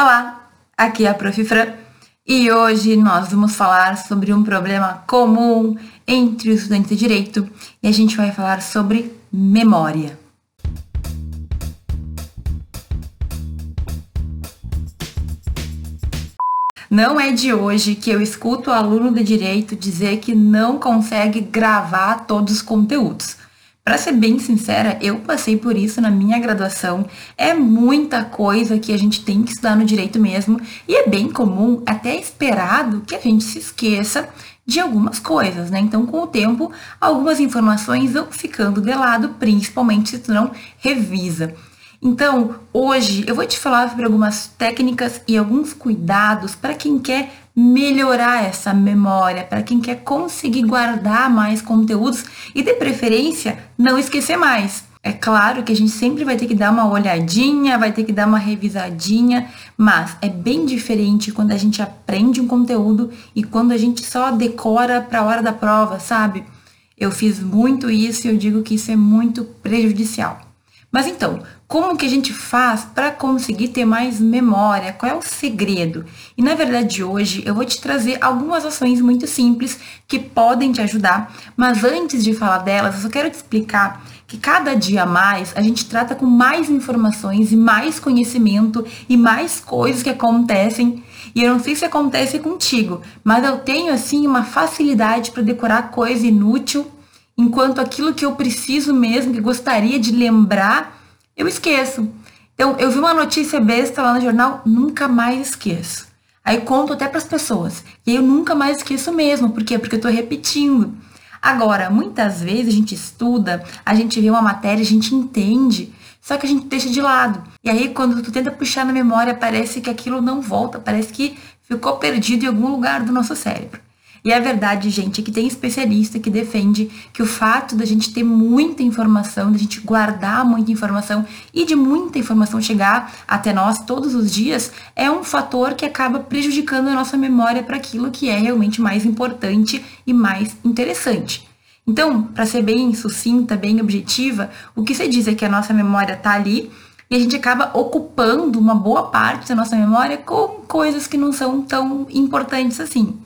Olá, aqui é a Prof. Fran e hoje nós vamos falar sobre um problema comum entre os estudantes de direito e a gente vai falar sobre memória. Não é de hoje que eu escuto o aluno de direito dizer que não consegue gravar todos os conteúdos. Para ser bem sincera, eu passei por isso na minha graduação. É muita coisa que a gente tem que estudar no direito mesmo, e é bem comum, até esperado, que a gente se esqueça de algumas coisas, né? Então, com o tempo, algumas informações vão ficando de lado, principalmente se tu não revisa. Então, hoje eu vou te falar sobre algumas técnicas e alguns cuidados para quem quer melhorar essa memória, para quem quer conseguir guardar mais conteúdos e, de preferência, não esquecer mais. É claro que a gente sempre vai ter que dar uma olhadinha, vai ter que dar uma revisadinha, mas é bem diferente quando a gente aprende um conteúdo e quando a gente só decora para a hora da prova, sabe? Eu fiz muito isso e eu digo que isso é muito prejudicial. Mas então, como que a gente faz para conseguir ter mais memória? Qual é o segredo? E na verdade hoje eu vou te trazer algumas ações muito simples que podem te ajudar, mas antes de falar delas, eu só quero te explicar que cada dia mais a gente trata com mais informações e mais conhecimento e mais coisas que acontecem. E eu não sei se acontece contigo, mas eu tenho assim uma facilidade para decorar coisa inútil enquanto aquilo que eu preciso mesmo, que gostaria de lembrar, eu esqueço. Então, eu vi uma notícia besta lá no jornal, nunca mais esqueço. Aí conto até para as pessoas. E eu nunca mais esqueço mesmo. Por quê? Porque eu estou repetindo. Agora, muitas vezes a gente estuda, a gente vê uma matéria, a gente entende, só que a gente deixa de lado. E aí, quando tu tenta puxar na memória, parece que aquilo não volta, parece que ficou perdido em algum lugar do nosso cérebro. E é verdade, gente, que tem especialista que defende que o fato da gente ter muita informação, da gente guardar muita informação e de muita informação chegar até nós todos os dias, é um fator que acaba prejudicando a nossa memória para aquilo que é realmente mais importante e mais interessante. Então, para ser bem sucinta, bem objetiva, o que se diz é que a nossa memória está ali e a gente acaba ocupando uma boa parte da nossa memória com coisas que não são tão importantes assim.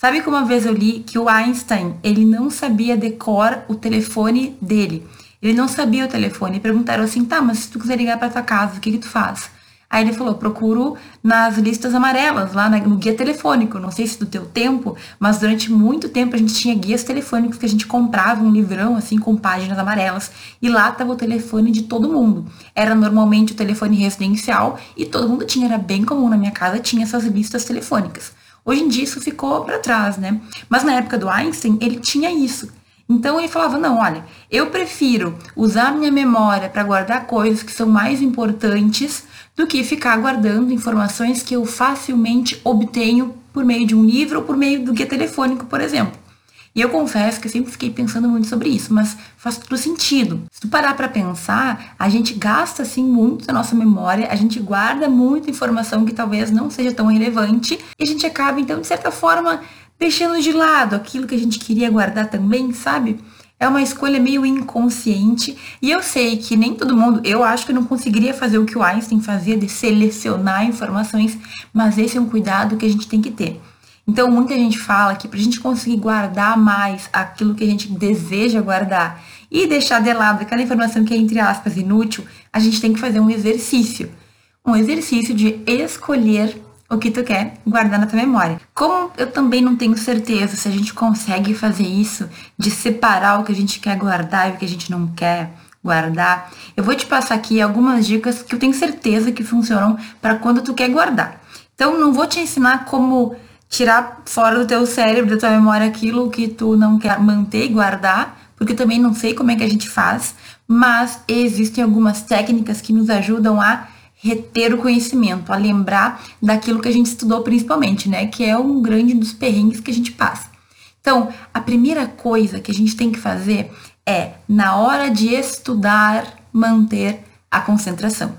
Sabe que uma vez eu li que o Einstein, ele não sabia decor o telefone dele. Ele não sabia o telefone. Perguntaram assim, tá, mas se tu quiser ligar para tua casa, o que que tu faz? Aí ele falou, procuro nas listas amarelas, lá no guia telefônico. Não sei se do teu tempo, mas durante muito tempo a gente tinha guias telefônicos que a gente comprava um livrão, assim, com páginas amarelas. E lá tava o telefone de todo mundo. Era normalmente o telefone residencial e todo mundo tinha, era bem comum na minha casa, tinha essas listas telefônicas. Hoje em dia isso ficou para trás, né? Mas na época do Einstein, ele tinha isso. Então ele falava: não, olha, eu prefiro usar minha memória para guardar coisas que são mais importantes do que ficar guardando informações que eu facilmente obtenho por meio de um livro ou por meio do guia telefônico, por exemplo. E eu confesso que eu sempre fiquei pensando muito sobre isso, mas faz todo sentido. Se tu parar para pensar, a gente gasta assim muito da nossa memória, a gente guarda muita informação que talvez não seja tão relevante e a gente acaba então de certa forma deixando de lado aquilo que a gente queria guardar também, sabe? É uma escolha meio inconsciente e eu sei que nem todo mundo, eu acho que não conseguiria fazer o que o Einstein fazia de selecionar informações, mas esse é um cuidado que a gente tem que ter. Então, muita gente fala que para a gente conseguir guardar mais aquilo que a gente deseja guardar e deixar de lado aquela informação que é, entre aspas, inútil, a gente tem que fazer um exercício. Um exercício de escolher o que tu quer guardar na tua memória. Como eu também não tenho certeza se a gente consegue fazer isso, de separar o que a gente quer guardar e o que a gente não quer guardar, eu vou te passar aqui algumas dicas que eu tenho certeza que funcionam para quando tu quer guardar. Então, não vou te ensinar como tirar fora do teu cérebro, da tua memória aquilo que tu não quer manter e guardar, porque também não sei como é que a gente faz, mas existem algumas técnicas que nos ajudam a reter o conhecimento, a lembrar daquilo que a gente estudou principalmente, né? Que é um grande dos perrengues que a gente passa. Então, a primeira coisa que a gente tem que fazer é, na hora de estudar, manter a concentração.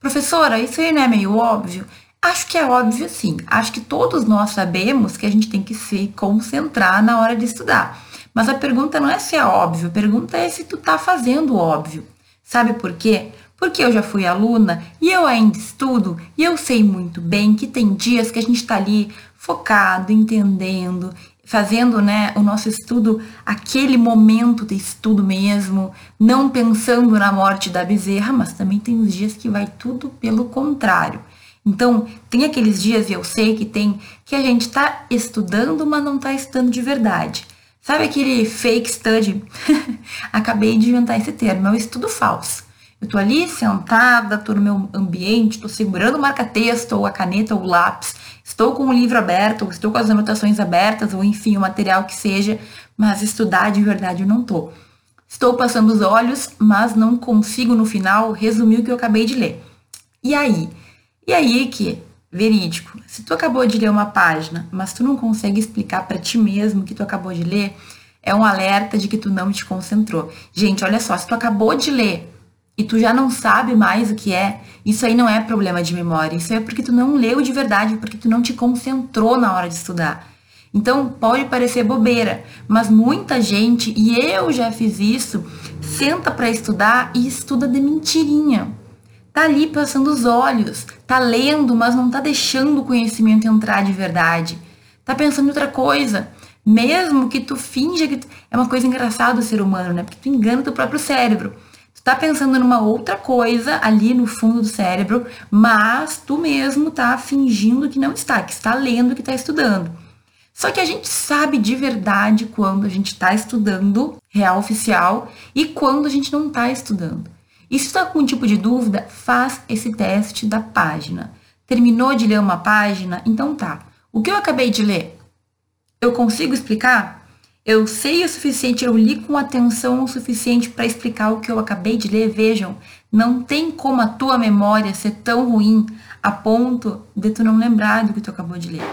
Professora, isso aí não é meio óbvio? Acho que é óbvio sim. Acho que todos nós sabemos que a gente tem que se concentrar na hora de estudar. Mas a pergunta não é se é óbvio, a pergunta é se tu tá fazendo óbvio. Sabe por quê? Porque eu já fui aluna e eu ainda estudo e eu sei muito bem que tem dias que a gente está ali focado, entendendo, fazendo né, o nosso estudo, aquele momento de estudo mesmo, não pensando na morte da bezerra, mas também tem os dias que vai tudo pelo contrário. Então, tem aqueles dias, e eu sei que tem, que a gente está estudando, mas não está estudando de verdade. Sabe aquele fake study? Acabei de inventar esse termo, é o estudo falso. Eu tô ali sentada, tô no meu ambiente, tô segurando o marca-texto, ou a caneta, ou o lápis, estou com o livro aberto, ou estou com as anotações abertas, ou enfim, o material que seja, mas estudar de verdade eu não tô. Estou passando os olhos, mas não consigo no final resumir o que eu acabei de ler. E aí? E aí que, verídico, se tu acabou de ler uma página, mas tu não consegue explicar para ti mesmo o que tu acabou de ler, é um alerta de que tu não te concentrou. Gente, olha só, se tu acabou de ler e tu já não sabe mais o que é, isso aí não é problema de memória, isso é porque tu não leu de verdade, porque tu não te concentrou na hora de estudar. Então pode parecer bobeira, mas muita gente, e eu já fiz isso, senta para estudar e estuda de mentirinha. Tá ali passando os olhos, tá lendo, mas não tá deixando o conhecimento entrar de verdade. Tá pensando em outra coisa. Mesmo que tu finja que tu... é uma coisa engraçada o ser humano, né? Porque tu engana teu próprio cérebro tá pensando numa outra coisa ali no fundo do cérebro, mas tu mesmo tá fingindo que não está, que está lendo, que está estudando. Só que a gente sabe de verdade quando a gente está estudando real oficial e quando a gente não está estudando. E se está com um tipo de dúvida, faz esse teste da página. Terminou de ler uma página? Então tá. O que eu acabei de ler? Eu consigo explicar? Eu sei o suficiente, eu li com atenção o suficiente para explicar o que eu acabei de ler. Vejam, não tem como a tua memória ser tão ruim a ponto de tu não lembrar do que tu acabou de ler.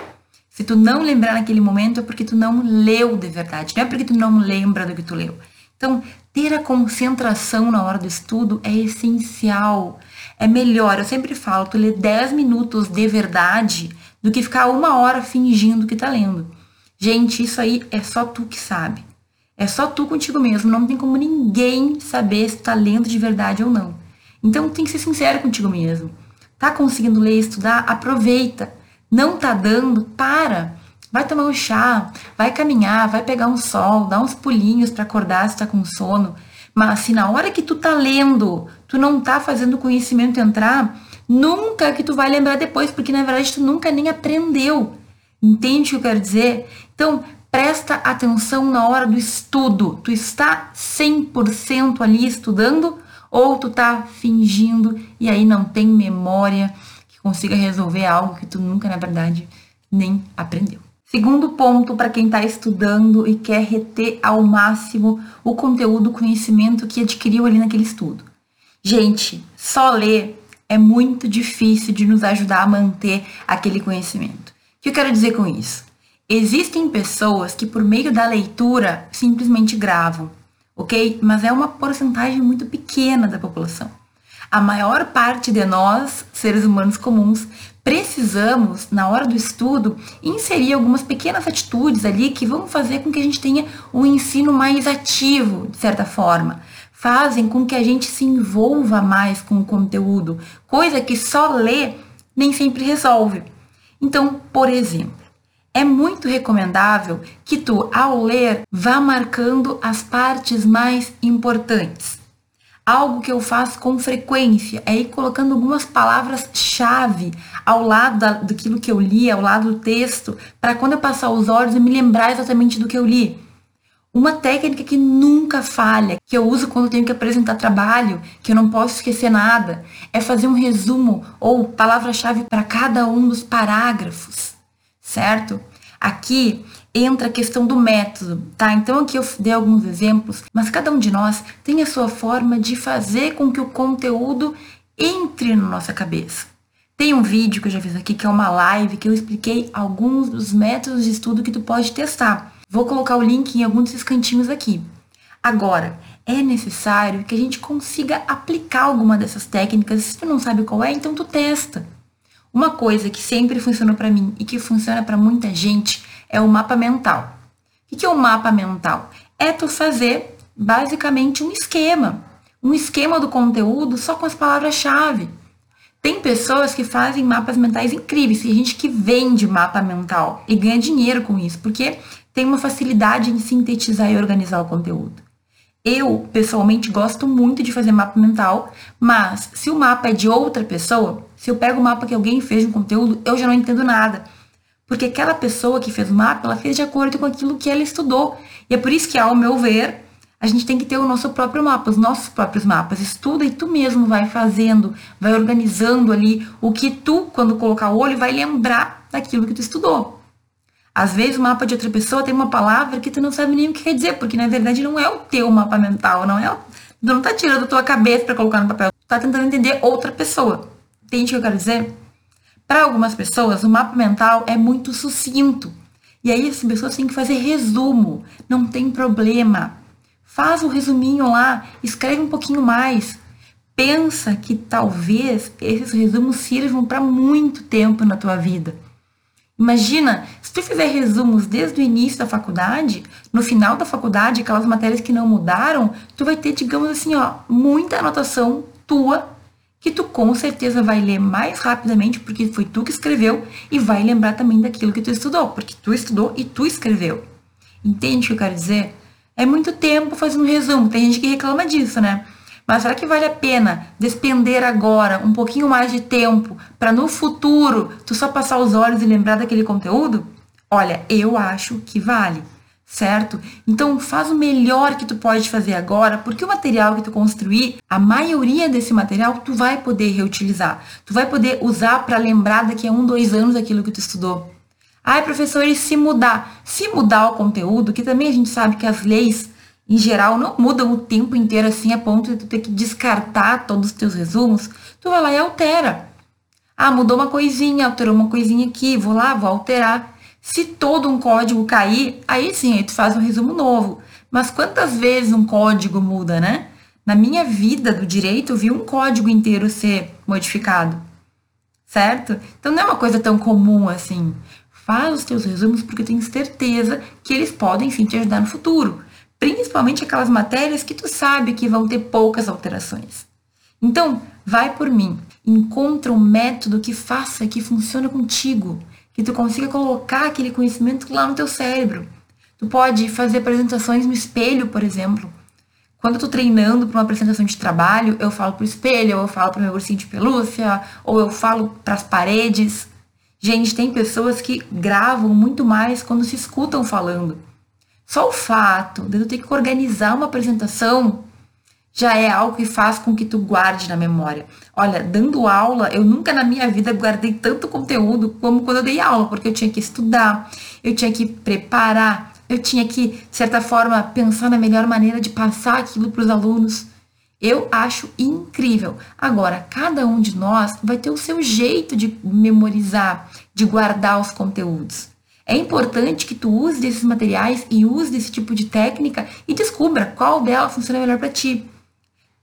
Se tu não lembrar naquele momento é porque tu não leu de verdade, não é porque tu não lembra do que tu leu. Então, ter a concentração na hora do estudo é essencial. É melhor, eu sempre falo, tu ler 10 minutos de verdade do que ficar uma hora fingindo que tá lendo. Gente, isso aí é só tu que sabe. É só tu contigo mesmo. Não tem como ninguém saber se tá lendo de verdade ou não. Então tem que ser sincero contigo mesmo. Tá conseguindo ler e estudar? Aproveita. Não tá dando? Para. Vai tomar um chá, vai caminhar, vai pegar um sol, dá uns pulinhos para acordar se tá com sono. Mas se na hora que tu tá lendo, tu não tá fazendo o conhecimento entrar, nunca que tu vai lembrar depois, porque na verdade tu nunca nem aprendeu. Entende o que eu quero dizer? Então, presta atenção na hora do estudo. Tu está 100% ali estudando ou tu tá fingindo e aí não tem memória que consiga resolver algo que tu nunca, na verdade, nem aprendeu. Segundo ponto para quem está estudando e quer reter ao máximo o conteúdo, o conhecimento que adquiriu ali naquele estudo. Gente, só ler é muito difícil de nos ajudar a manter aquele conhecimento. O que eu quero dizer com isso? Existem pessoas que, por meio da leitura, simplesmente gravam, ok? Mas é uma porcentagem muito pequena da população. A maior parte de nós, seres humanos comuns, precisamos, na hora do estudo, inserir algumas pequenas atitudes ali que vão fazer com que a gente tenha um ensino mais ativo, de certa forma. Fazem com que a gente se envolva mais com o conteúdo, coisa que só ler nem sempre resolve. Então, por exemplo, é muito recomendável que tu, ao ler, vá marcando as partes mais importantes. Algo que eu faço com frequência é ir colocando algumas palavras-chave ao lado da, daquilo que eu li, ao lado do texto, para quando eu passar os olhos eu me lembrar exatamente do que eu li. Uma técnica que nunca falha, que eu uso quando tenho que apresentar trabalho, que eu não posso esquecer nada, é fazer um resumo ou palavra-chave para cada um dos parágrafos, certo? Aqui entra a questão do método, tá? Então aqui eu dei alguns exemplos, mas cada um de nós tem a sua forma de fazer com que o conteúdo entre na nossa cabeça. Tem um vídeo que eu já fiz aqui, que é uma live, que eu expliquei alguns dos métodos de estudo que tu pode testar. Vou colocar o link em alguns desses cantinhos aqui. Agora, é necessário que a gente consiga aplicar alguma dessas técnicas. Se tu não sabe qual é, então tu testa. Uma coisa que sempre funcionou para mim e que funciona para muita gente é o mapa mental. O que é o mapa mental? É tu fazer basicamente um esquema. um esquema do conteúdo só com as palavras-chave. Tem pessoas que fazem mapas mentais incríveis, tem gente que vende mapa mental e ganha dinheiro com isso, porque tem uma facilidade em sintetizar e organizar o conteúdo. Eu, pessoalmente, gosto muito de fazer mapa mental, mas se o mapa é de outra pessoa, se eu pego o mapa que alguém fez de um conteúdo, eu já não entendo nada. Porque aquela pessoa que fez o mapa, ela fez de acordo com aquilo que ela estudou. E é por isso que, ao meu ver, a gente tem que ter o nosso próprio mapa, os nossos próprios mapas. Estuda e tu mesmo vai fazendo, vai organizando ali o que tu, quando colocar o olho, vai lembrar daquilo que tu estudou. Às vezes o mapa de outra pessoa tem uma palavra que tu não sabe nem o que quer dizer, porque na verdade não é o teu mapa mental, não é. Tu não tá tirando a tua cabeça para colocar no papel, tu tá tentando entender outra pessoa. Entende o que eu quero dizer? Para algumas pessoas, o mapa mental é muito sucinto. E aí as pessoas têm que fazer resumo. Não tem problema. Faz o resuminho lá, escreve um pouquinho mais. Pensa que talvez esses resumos sirvam para muito tempo na tua vida. Imagina, se tu fizer resumos desde o início da faculdade, no final da faculdade, aquelas matérias que não mudaram, tu vai ter, digamos assim, ó, muita anotação tua que tu com certeza vai ler mais rapidamente porque foi tu que escreveu e vai lembrar também daquilo que tu estudou, porque tu estudou e tu escreveu. Entende o que eu quero dizer? É muito tempo fazendo um resumo. Tem gente que reclama disso, né? Mas será que vale a pena despender agora um pouquinho mais de tempo para no futuro tu só passar os olhos e lembrar daquele conteúdo? Olha, eu acho que vale, certo? Então faz o melhor que tu pode fazer agora, porque o material que tu construir, a maioria desse material tu vai poder reutilizar. Tu vai poder usar para lembrar daqui a um, dois anos aquilo que tu estudou. Ai, professor, e se mudar? Se mudar o conteúdo, que também a gente sabe que as leis em geral, não mudam o tempo inteiro assim a ponto de tu ter que descartar todos os teus resumos, tu vai lá e altera. Ah, mudou uma coisinha, alterou uma coisinha aqui, vou lá, vou alterar. Se todo um código cair, aí sim, aí tu faz um resumo novo. Mas quantas vezes um código muda, né? Na minha vida do direito, eu vi um código inteiro ser modificado. Certo? Então não é uma coisa tão comum assim. Faz os teus resumos porque eu tenho certeza que eles podem sim te ajudar no futuro principalmente aquelas matérias que tu sabe que vão ter poucas alterações. Então, vai por mim, encontra um método que faça que funcione contigo, que tu consiga colocar aquele conhecimento lá no teu cérebro. Tu pode fazer apresentações no espelho, por exemplo. Quando eu tô treinando para uma apresentação de trabalho, eu falo pro espelho, ou eu falo pro meu ursinho de pelúcia, ou eu falo para as paredes. Gente, tem pessoas que gravam muito mais quando se escutam falando. Só o fato de tu ter que organizar uma apresentação já é algo que faz com que tu guarde na memória. Olha, dando aula, eu nunca na minha vida guardei tanto conteúdo como quando eu dei aula, porque eu tinha que estudar, eu tinha que preparar, eu tinha que, de certa forma, pensar na melhor maneira de passar aquilo para os alunos. Eu acho incrível. Agora, cada um de nós vai ter o seu jeito de memorizar, de guardar os conteúdos. É importante que tu use desses materiais e use desse tipo de técnica e descubra qual delas funciona melhor para ti.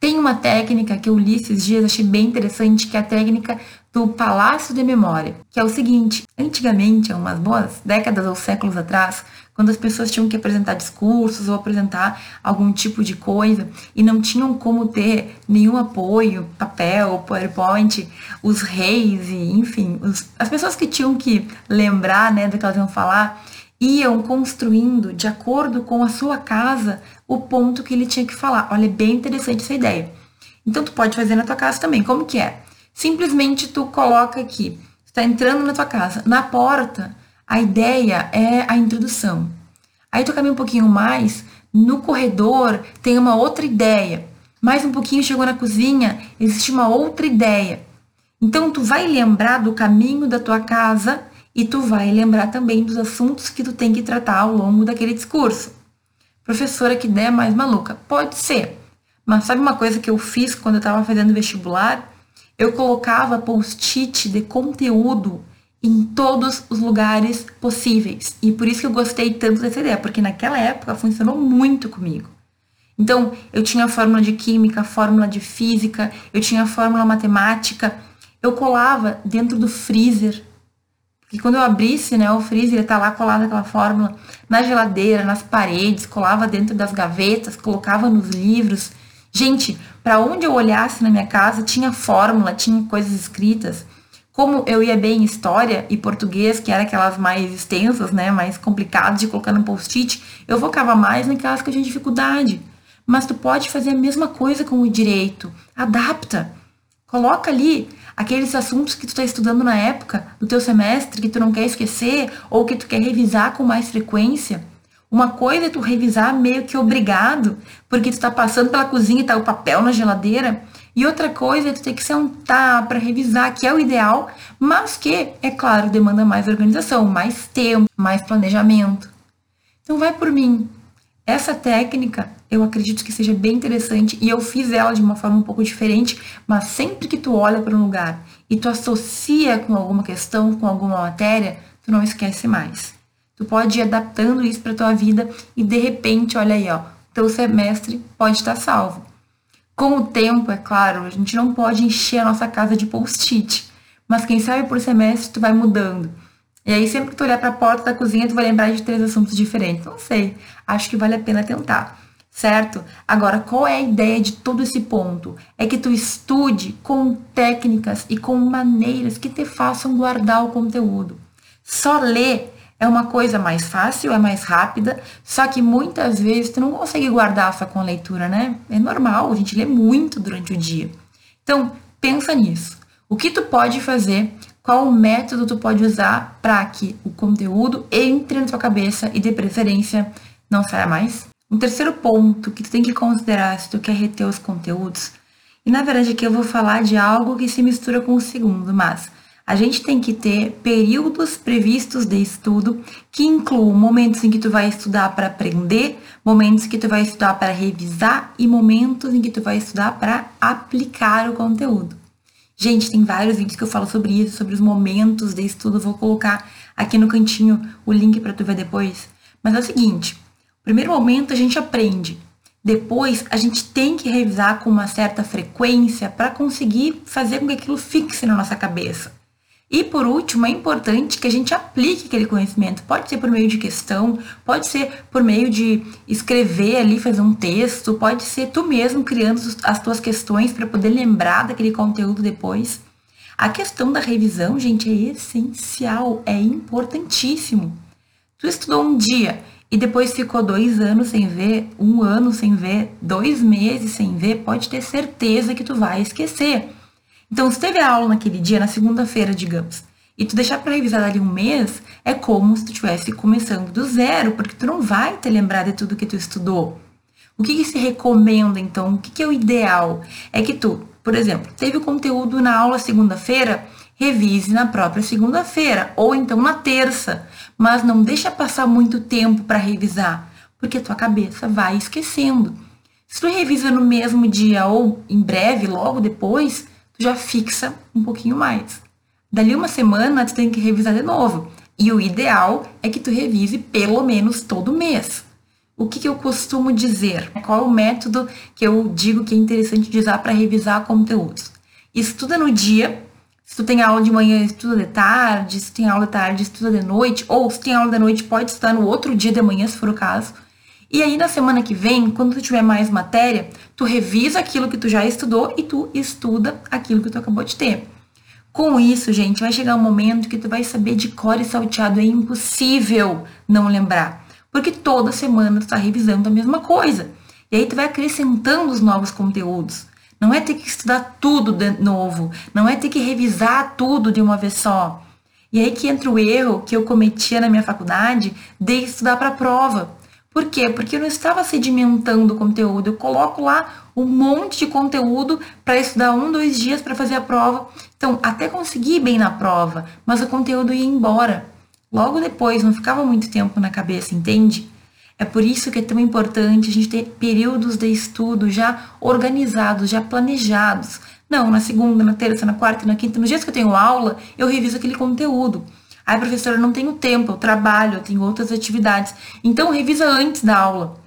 Tem uma técnica que eu li esses dias, achei bem interessante, que é a técnica do Palácio de Memória, que é o seguinte: antigamente, há umas boas décadas ou séculos atrás, quando as pessoas tinham que apresentar discursos ou apresentar algum tipo de coisa e não tinham como ter nenhum apoio, papel, PowerPoint, os reis e, enfim, os, as pessoas que tinham que lembrar, né, do que elas iam falar, iam construindo de acordo com a sua casa o ponto que ele tinha que falar. Olha, é bem interessante essa ideia. Então tu pode fazer na tua casa também. Como que é? Simplesmente tu coloca aqui, está entrando na tua casa, na porta, a ideia é a introdução. Aí tu caminha um pouquinho mais, no corredor tem uma outra ideia. Mais um pouquinho chegou na cozinha, existe uma outra ideia. Então tu vai lembrar do caminho da tua casa e tu vai lembrar também dos assuntos que tu tem que tratar ao longo daquele discurso. Professora, que ideia mais maluca. Pode ser. Mas sabe uma coisa que eu fiz quando eu estava fazendo vestibular? Eu colocava post-it de conteúdo em todos os lugares possíveis. E por isso que eu gostei tanto dessa ideia, porque naquela época funcionou muito comigo. Então, eu tinha fórmula de química, fórmula de física, eu tinha fórmula matemática, eu colava dentro do freezer. Porque quando eu abrisse, né, o freezer ia tá lá colado aquela fórmula na geladeira, nas paredes, colava dentro das gavetas, colocava nos livros. Gente, para onde eu olhasse na minha casa, tinha fórmula, tinha coisas escritas. Como eu ia bem em história e português, que era aquelas mais extensas, né, mais complicadas de colocar no post-it, eu focava mais naquelas que eu tinha dificuldade. Mas tu pode fazer a mesma coisa com o direito. Adapta. Coloca ali aqueles assuntos que tu está estudando na época do teu semestre que tu não quer esquecer ou que tu quer revisar com mais frequência. Uma coisa é tu revisar meio que obrigado, porque tu está passando pela cozinha e tá o papel na geladeira, e outra coisa é tu ter que sentar para revisar, que é o ideal, mas que, é claro, demanda mais organização, mais tempo, mais planejamento. Então vai por mim. Essa técnica eu acredito que seja bem interessante e eu fiz ela de uma forma um pouco diferente, mas sempre que tu olha para um lugar e tu associa com alguma questão, com alguma matéria, tu não esquece mais. Tu pode ir adaptando isso para tua vida e de repente, olha aí, ó, teu semestre pode estar salvo. Com o tempo, é claro, a gente não pode encher a nossa casa de post-it. Mas quem sabe por semestre tu vai mudando. E aí, sempre que tu olhar para a porta da cozinha, tu vai lembrar de três assuntos diferentes. Não sei. Acho que vale a pena tentar. Certo? Agora, qual é a ideia de todo esse ponto? É que tu estude com técnicas e com maneiras que te façam guardar o conteúdo. Só ler é uma coisa mais fácil, é mais rápida, só que muitas vezes tu não consegue guardar só com a leitura, né? É normal, a gente lê muito durante o dia. Então, pensa nisso. O que tu pode fazer? Qual método tu pode usar para que o conteúdo entre na tua cabeça e de preferência não saia mais? Um terceiro ponto que tu tem que considerar se tu quer reter os conteúdos, e na verdade aqui eu vou falar de algo que se mistura com o segundo, mas a gente tem que ter períodos previstos de estudo que incluam momentos em que tu vai estudar para aprender, momentos em que tu vai estudar para revisar e momentos em que tu vai estudar para aplicar o conteúdo. Gente, tem vários vídeos que eu falo sobre isso, sobre os momentos de estudo. vou colocar aqui no cantinho o link para tu ver depois. Mas é o seguinte: primeiro momento a gente aprende. Depois a gente tem que revisar com uma certa frequência para conseguir fazer com que aquilo fixe na nossa cabeça. E por último, é importante que a gente aplique aquele conhecimento. Pode ser por meio de questão, pode ser por meio de escrever ali, fazer um texto, pode ser tu mesmo criando as tuas questões para poder lembrar daquele conteúdo depois. A questão da revisão, gente, é essencial, é importantíssimo. Tu estudou um dia e depois ficou dois anos sem ver, um ano sem ver, dois meses sem ver, pode ter certeza que tu vai esquecer. Então, se teve aula naquele dia, na segunda-feira, digamos, e tu deixar para revisar ali um mês, é como se tu estivesse começando do zero, porque tu não vai te lembrar de tudo que tu estudou. O que, que se recomenda, então? O que, que é o ideal? É que tu, por exemplo, teve o conteúdo na aula segunda-feira, revise na própria segunda-feira, ou então na terça, mas não deixa passar muito tempo para revisar, porque tua cabeça vai esquecendo. Se tu revisa no mesmo dia ou em breve, logo depois, tu já fixa um pouquinho mais. Dali uma semana, tu tem que revisar de novo. E o ideal é que tu revise pelo menos todo mês. O que, que eu costumo dizer? Qual é o método que eu digo que é interessante de usar para revisar conteúdos? Estuda no dia. Se tu tem aula de manhã, estuda de tarde. Se tem aula de tarde, estuda de noite. Ou se tem aula de noite, pode estudar no outro dia de manhã, se for o caso. E aí na semana que vem, quando tu tiver mais matéria, tu revisa aquilo que tu já estudou e tu estuda aquilo que tu acabou de ter. Com isso, gente, vai chegar um momento que tu vai saber de cor e salteado, é impossível não lembrar. Porque toda semana tu tá revisando a mesma coisa. E aí tu vai acrescentando os novos conteúdos. Não é ter que estudar tudo de novo, não é ter que revisar tudo de uma vez só. E aí que entra o erro que eu cometia na minha faculdade de estudar para a prova. Por quê? Porque eu não estava sedimentando o conteúdo. Eu coloco lá um monte de conteúdo para estudar um, dois dias para fazer a prova. Então, até consegui bem na prova, mas o conteúdo ia embora. Logo depois, não ficava muito tempo na cabeça, entende? É por isso que é tão importante a gente ter períodos de estudo já organizados, já planejados. Não, na segunda, na terça, na quarta, na quinta, nos dias que eu tenho aula, eu reviso aquele conteúdo. Ai, professora, eu não tenho tempo, eu trabalho, eu tenho outras atividades. Então, revisa antes da aula.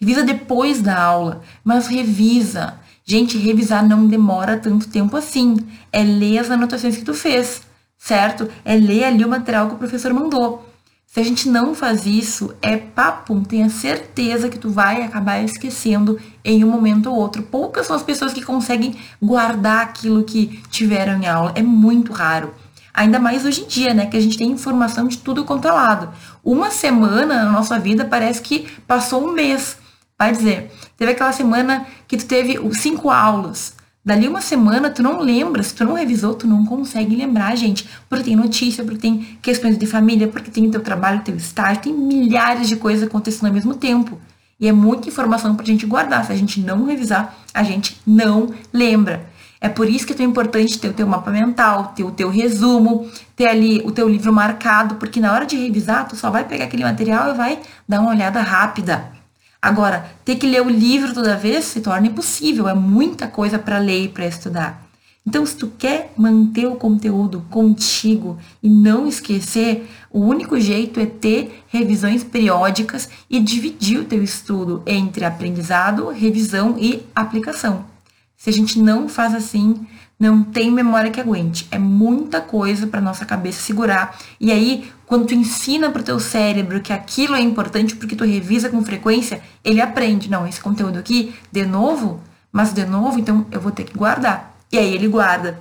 Revisa depois da aula, mas revisa. Gente, revisar não demora tanto tempo assim. É ler as anotações que tu fez, certo? É ler ali o material que o professor mandou. Se a gente não faz isso, é papo, tenha certeza que tu vai acabar esquecendo em um momento ou outro. Poucas são as pessoas que conseguem guardar aquilo que tiveram em aula, é muito raro. Ainda mais hoje em dia, né, que a gente tem informação de tudo quanto é lado. Uma semana na nossa vida parece que passou um mês. Vai dizer, teve aquela semana que tu teve cinco aulas. Dali uma semana, tu não lembra, se tu não revisou, tu não consegue lembrar, gente. Porque tem notícia, porque tem questões de família, porque tem teu trabalho, teu estágio, tem milhares de coisas acontecendo ao mesmo tempo. E é muita informação pra gente guardar. Se a gente não revisar, a gente não lembra. É por isso que é tão importante ter o teu mapa mental, ter o teu resumo, ter ali o teu livro marcado, porque na hora de revisar, tu só vai pegar aquele material e vai dar uma olhada rápida. Agora, ter que ler o livro toda vez se torna impossível, é muita coisa para ler e para estudar. Então, se tu quer manter o conteúdo contigo e não esquecer, o único jeito é ter revisões periódicas e dividir o teu estudo entre aprendizado, revisão e aplicação. Se a gente não faz assim, não tem memória que aguente. É muita coisa para nossa cabeça segurar. E aí, quando tu ensina para o teu cérebro que aquilo é importante porque tu revisa com frequência, ele aprende. Não, esse conteúdo aqui, de novo, mas de novo, então eu vou ter que guardar. E aí ele guarda.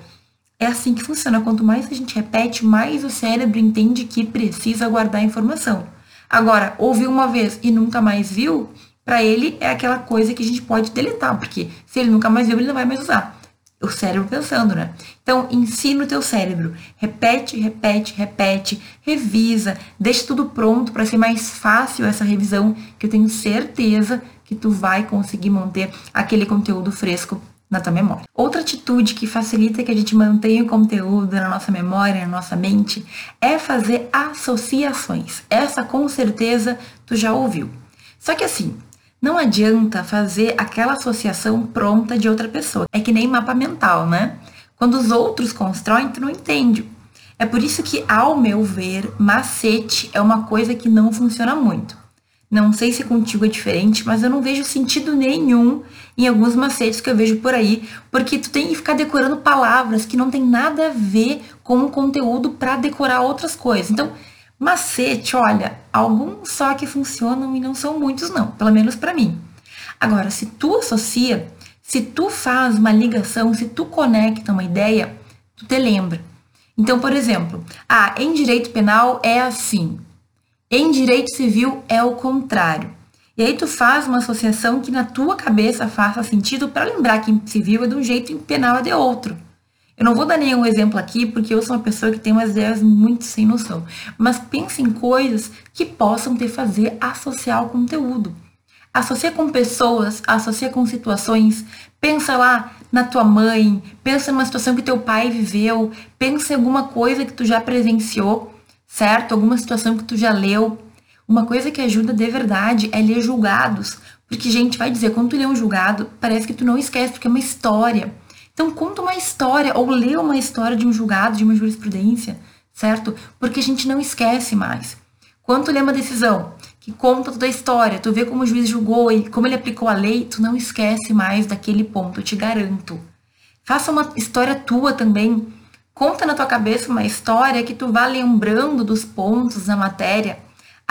É assim que funciona. Quanto mais a gente repete, mais o cérebro entende que precisa guardar a informação. Agora, ouviu uma vez e nunca mais viu, para ele é aquela coisa que a gente pode deletar, porque se ele nunca mais viu, ele não vai mais usar. O cérebro pensando, né? Então, ensina o teu cérebro. Repete, repete, repete, revisa, deixa tudo pronto para ser mais fácil essa revisão, que eu tenho certeza que tu vai conseguir manter aquele conteúdo fresco na tua memória. Outra atitude que facilita que a gente mantenha o conteúdo na nossa memória, na nossa mente, é fazer associações. Essa com certeza tu já ouviu. Só que assim, não adianta fazer aquela associação pronta de outra pessoa. É que nem mapa mental, né? Quando os outros constroem, tu não entende. É por isso que, ao meu ver, macete é uma coisa que não funciona muito. Não sei se contigo é diferente, mas eu não vejo sentido nenhum em alguns macetes que eu vejo por aí, porque tu tem que ficar decorando palavras que não tem nada a ver com o conteúdo para decorar outras coisas. Então, Macete, olha, alguns só que funcionam e não são muitos não, pelo menos para mim. Agora, se tu associa, se tu faz uma ligação, se tu conecta uma ideia, tu te lembra. Então, por exemplo, ah, em direito penal é assim. Em direito civil é o contrário. E aí tu faz uma associação que na tua cabeça faça sentido para lembrar que em civil é de um jeito e em penal é de outro. Eu não vou dar nenhum exemplo aqui, porque eu sou uma pessoa que tem umas ideias muito sem noção. Mas pense em coisas que possam te fazer associar o conteúdo. Associa com pessoas, associa com situações. Pensa lá na tua mãe, pensa numa situação que teu pai viveu, pensa em alguma coisa que tu já presenciou, certo? Alguma situação que tu já leu. Uma coisa que ajuda de verdade é ler julgados. Porque, gente, vai dizer, quando tu lê um julgado, parece que tu não esquece, porque é uma história. Então, conta uma história ou lê uma história de um julgado, de uma jurisprudência, certo? Porque a gente não esquece mais. Quando tu lê uma decisão que conta toda a história, tu vê como o juiz julgou e como ele aplicou a lei, tu não esquece mais daquele ponto, eu te garanto. Faça uma história tua também. Conta na tua cabeça uma história que tu vá lembrando dos pontos da matéria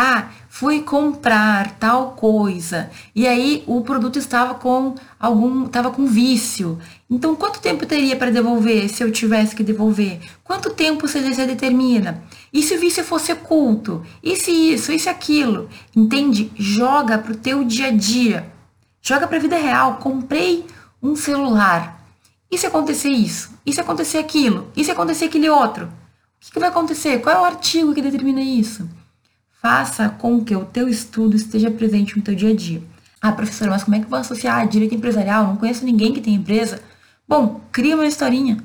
ah, fui comprar tal coisa e aí o produto estava com algum, estava com vício. Então, quanto tempo teria para devolver se eu tivesse que devolver? Quanto tempo o CDC determina? E se o vício fosse oculto? E se isso? E se aquilo? Entende? Joga para o teu dia a dia. Joga para a vida real. Comprei um celular. E se acontecer isso? E se acontecer aquilo? E se acontecer aquele outro? O que, que vai acontecer? Qual é o artigo que determina isso? Faça com que o teu estudo esteja presente no teu dia a dia. Ah, professora, mas como é que eu vou associar direito empresarial? Não conheço ninguém que tem empresa. Bom, cria uma historinha.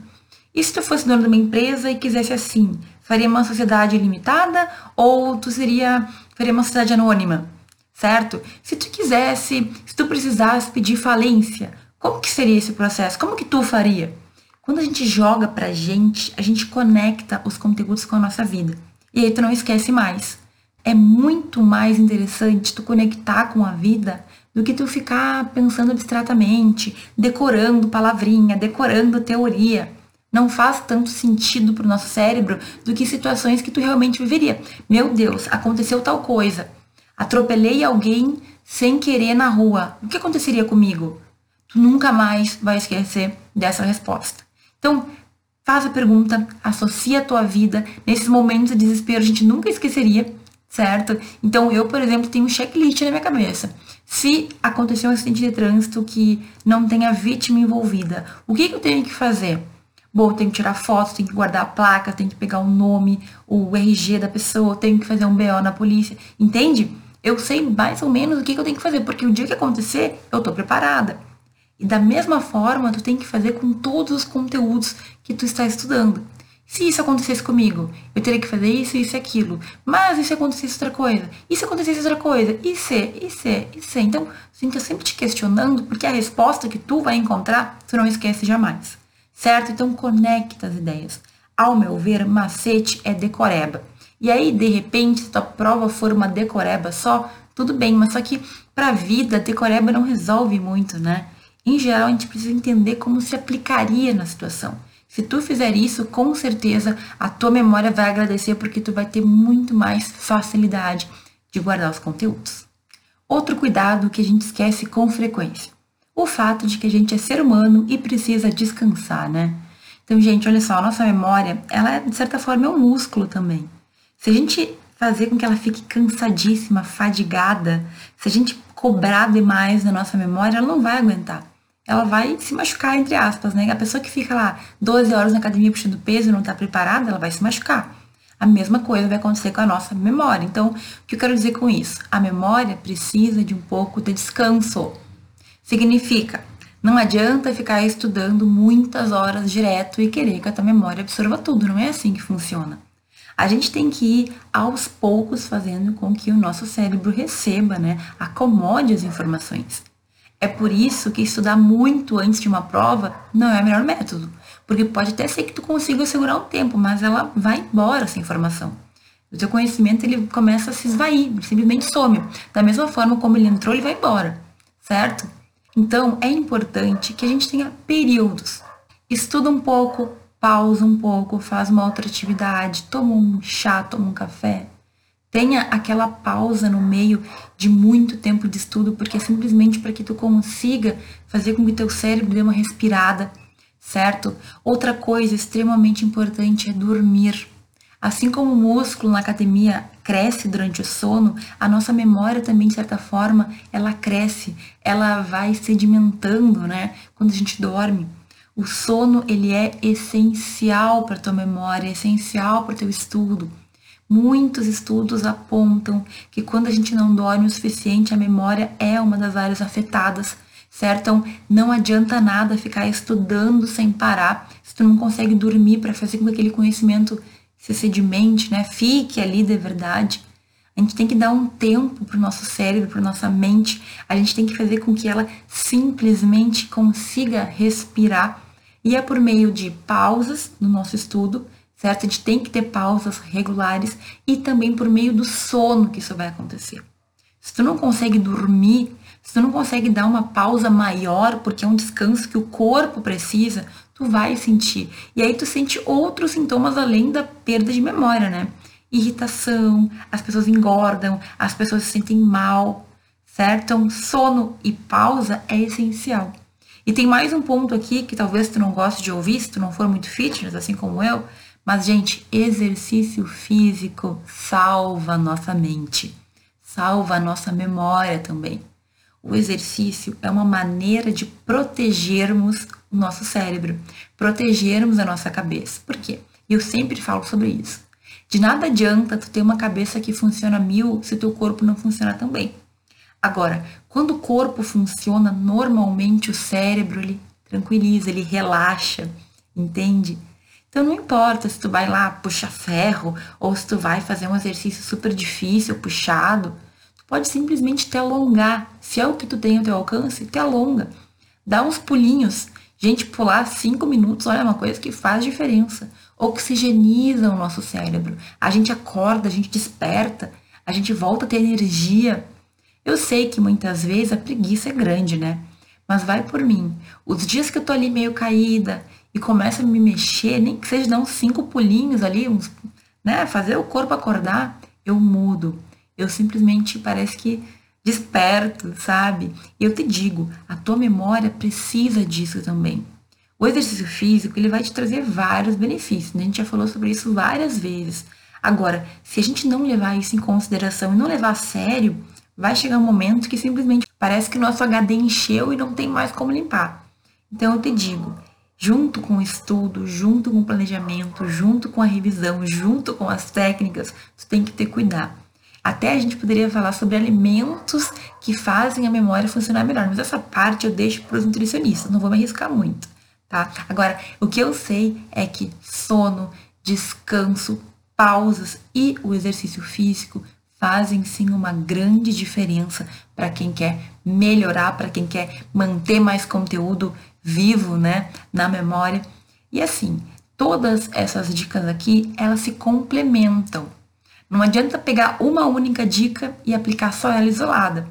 E se tu fosse dono de uma empresa e quisesse assim, faria uma sociedade limitada ou tu seria faria uma sociedade anônima, certo? Se tu quisesse, se tu precisasse pedir falência, como que seria esse processo? Como que tu faria? Quando a gente joga pra gente, a gente conecta os conteúdos com a nossa vida. E aí tu não esquece mais é muito mais interessante tu conectar com a vida do que tu ficar pensando abstratamente, decorando palavrinha, decorando teoria. não faz tanto sentido para o nosso cérebro do que situações que tu realmente viveria. Meu Deus, aconteceu tal coisa. Atropelei alguém sem querer na rua. O que aconteceria comigo? Tu nunca mais vai esquecer dessa resposta. Então, faz a pergunta, associa a tua vida. Nesses momentos de desespero, a gente nunca esqueceria, certo? Então, eu, por exemplo, tenho um checklist na minha cabeça. Se acontecer um acidente de trânsito que não tenha vítima envolvida, o que, que eu tenho que fazer? Bom, tem que tirar fotos, tem que guardar a placa, tem que pegar o nome, o RG da pessoa, tem que fazer um BO na polícia, entende? Eu sei mais ou menos o que, que eu tenho que fazer, porque o dia que acontecer, eu tô preparada. E da mesma forma, tu tem que fazer com todos os conteúdos que tu está estudando. Se isso acontecesse comigo, eu teria que fazer isso, isso e aquilo. Mas e se acontecesse outra coisa? E se acontecesse outra coisa? E se, e se, e se? Então, estar sempre te questionando, porque a resposta que tu vai encontrar, tu não esquece jamais certo? Então conecta as ideias. Ao meu ver, macete é decoreba. E aí, de repente, se tua prova for uma decoreba só, tudo bem, mas só que para a vida, decoreba não resolve muito, né? Em geral, a gente precisa entender como se aplicaria na situação. Se tu fizer isso, com certeza a tua memória vai agradecer porque tu vai ter muito mais facilidade de guardar os conteúdos. Outro cuidado que a gente esquece com frequência o fato de que a gente é ser humano e precisa descansar, né? Então, gente, olha só, a nossa memória, ela de certa forma, é um músculo também. Se a gente fazer com que ela fique cansadíssima, fadigada, se a gente cobrar demais na nossa memória, ela não vai aguentar. Ela vai se machucar, entre aspas, né? A pessoa que fica lá 12 horas na academia puxando peso e não está preparada, ela vai se machucar. A mesma coisa vai acontecer com a nossa memória. Então, o que eu quero dizer com isso? A memória precisa de um pouco de descanso. Significa, não adianta ficar estudando muitas horas direto e querer que a tua memória absorva tudo, não é assim que funciona. A gente tem que ir aos poucos fazendo com que o nosso cérebro receba, né, acomode as informações. É por isso que estudar muito antes de uma prova não é o melhor método, porque pode até ser que tu consiga segurar um tempo, mas ela vai embora essa informação. O teu conhecimento ele começa a se esvair, simplesmente some. Da mesma forma como ele entrou, ele vai embora, certo? Então, é importante que a gente tenha períodos. Estuda um pouco, pausa um pouco, faz uma outra atividade, toma um chá, toma um café. Tenha aquela pausa no meio de muito tempo de estudo, porque é simplesmente para que tu consiga fazer com que teu cérebro dê uma respirada, certo? Outra coisa extremamente importante é dormir. Assim como o músculo na academia cresce durante o sono, a nossa memória também, de certa forma, ela cresce, ela vai sedimentando, né? Quando a gente dorme. O sono, ele é essencial para tua memória, é essencial para o teu estudo. Muitos estudos apontam que quando a gente não dorme o suficiente, a memória é uma das áreas afetadas, certo? Então, não adianta nada ficar estudando sem parar se tu não consegue dormir para fazer com que aquele conhecimento se sedimente, né? Fique ali de verdade. A gente tem que dar um tempo para o nosso cérebro, para nossa mente. A gente tem que fazer com que ela simplesmente consiga respirar. E é por meio de pausas no nosso estudo, certo? A gente tem que ter pausas regulares e também por meio do sono que isso vai acontecer. Se tu não consegue dormir, se tu não consegue dar uma pausa maior, porque é um descanso que o corpo precisa, tu vai sentir. E aí tu sente outros sintomas além da perda de memória, né? Irritação, as pessoas engordam, as pessoas se sentem mal, certo? Então, sono e pausa é essencial. E tem mais um ponto aqui que talvez tu não goste de ouvir, se tu não for muito fitness, assim como eu, mas, gente, exercício físico salva a nossa mente, salva a nossa memória também. O exercício é uma maneira de protegermos o nosso cérebro, protegermos a nossa cabeça. Por quê? Eu sempre falo sobre isso. De nada adianta tu ter uma cabeça que funciona mil se teu corpo não funciona tão bem. Agora, quando o corpo funciona normalmente, o cérebro ele tranquiliza, ele relaxa, entende? Então não importa se tu vai lá puxar ferro ou se tu vai fazer um exercício super difícil, puxado, tu pode simplesmente te alongar. Se é o que tu tem ao teu alcance, te alonga. Dá uns pulinhos, Gente, pular cinco minutos, olha, é uma coisa que faz diferença. Oxigeniza o nosso cérebro. A gente acorda, a gente desperta, a gente volta a ter energia. Eu sei que muitas vezes a preguiça é grande, né? Mas vai por mim. Os dias que eu tô ali meio caída e começo a me mexer, nem que seja dar uns cinco pulinhos ali, uns, né, fazer o corpo acordar, eu mudo. Eu simplesmente parece que desperto, sabe? E eu te digo, a tua memória precisa disso também. O exercício físico, ele vai te trazer vários benefícios, né? a gente já falou sobre isso várias vezes. Agora, se a gente não levar isso em consideração e não levar a sério, vai chegar um momento que simplesmente parece que o nosso HD encheu e não tem mais como limpar. Então eu te digo, junto com o estudo, junto com o planejamento, junto com a revisão, junto com as técnicas, tu tem que ter cuidado. Até a gente poderia falar sobre alimentos que fazem a memória funcionar melhor, mas essa parte eu deixo para os nutricionistas, não vou me arriscar muito, tá? Agora, o que eu sei é que sono, descanso, pausas e o exercício físico fazem sim uma grande diferença para quem quer melhorar, para quem quer manter mais conteúdo vivo, né, na memória. E assim, todas essas dicas aqui, elas se complementam. Não adianta pegar uma única dica e aplicar só ela isolada.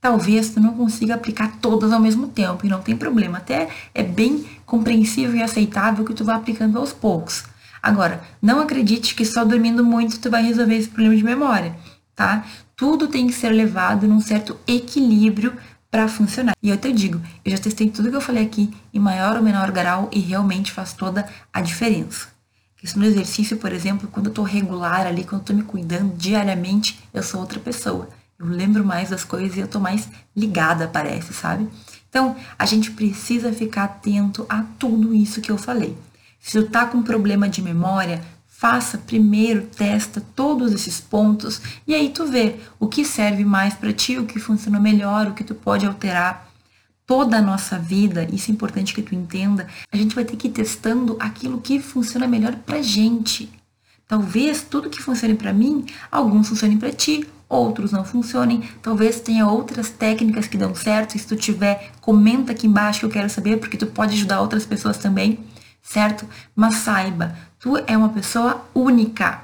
Talvez tu não consiga aplicar todas ao mesmo tempo e não tem problema. Até é bem compreensível e aceitável que tu vá aplicando aos poucos. Agora, não acredite que só dormindo muito tu vai resolver esse problema de memória, tá? Tudo tem que ser levado num certo equilíbrio para funcionar. E eu te digo, eu já testei tudo que eu falei aqui em maior ou menor grau e realmente faz toda a diferença. Isso no exercício, por exemplo, quando eu tô regular ali, quando eu tô me cuidando diariamente, eu sou outra pessoa. Eu lembro mais das coisas e eu tô mais ligada, parece, sabe? Então, a gente precisa ficar atento a tudo isso que eu falei. Se tu tá com problema de memória, faça primeiro, testa todos esses pontos e aí tu vê o que serve mais para ti, o que funciona melhor, o que tu pode alterar toda a nossa vida, isso é importante que tu entenda, a gente vai ter que ir testando aquilo que funciona melhor pra gente. Talvez tudo que funcione para mim, alguns funcionem para ti, outros não funcionem. Talvez tenha outras técnicas que dão certo. Se tu tiver, comenta aqui embaixo que eu quero saber, porque tu pode ajudar outras pessoas também, certo? Mas saiba, tu é uma pessoa única.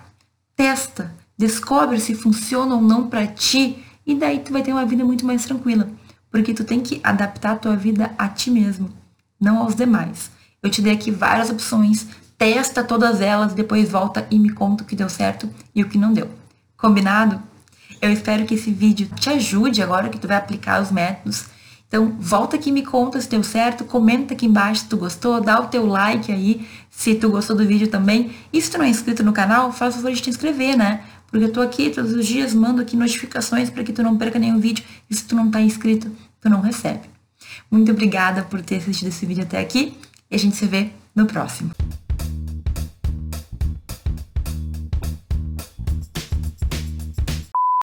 Testa, descobre se funciona ou não para ti e daí tu vai ter uma vida muito mais tranquila porque tu tem que adaptar a tua vida a ti mesmo, não aos demais. Eu te dei aqui várias opções, testa todas elas, depois volta e me conta o que deu certo e o que não deu. Combinado? Eu espero que esse vídeo te ajude agora que tu vai aplicar os métodos. Então, volta aqui me conta se deu certo, comenta aqui embaixo se tu gostou, dá o teu like aí se tu gostou do vídeo também. E se tu não é inscrito no canal, faz o favor de te inscrever, né? Porque eu tô aqui todos os dias, mando aqui notificações para que tu não perca nenhum vídeo. E se tu não tá inscrito, tu não recebe. Muito obrigada por ter assistido esse vídeo até aqui e a gente se vê no próximo.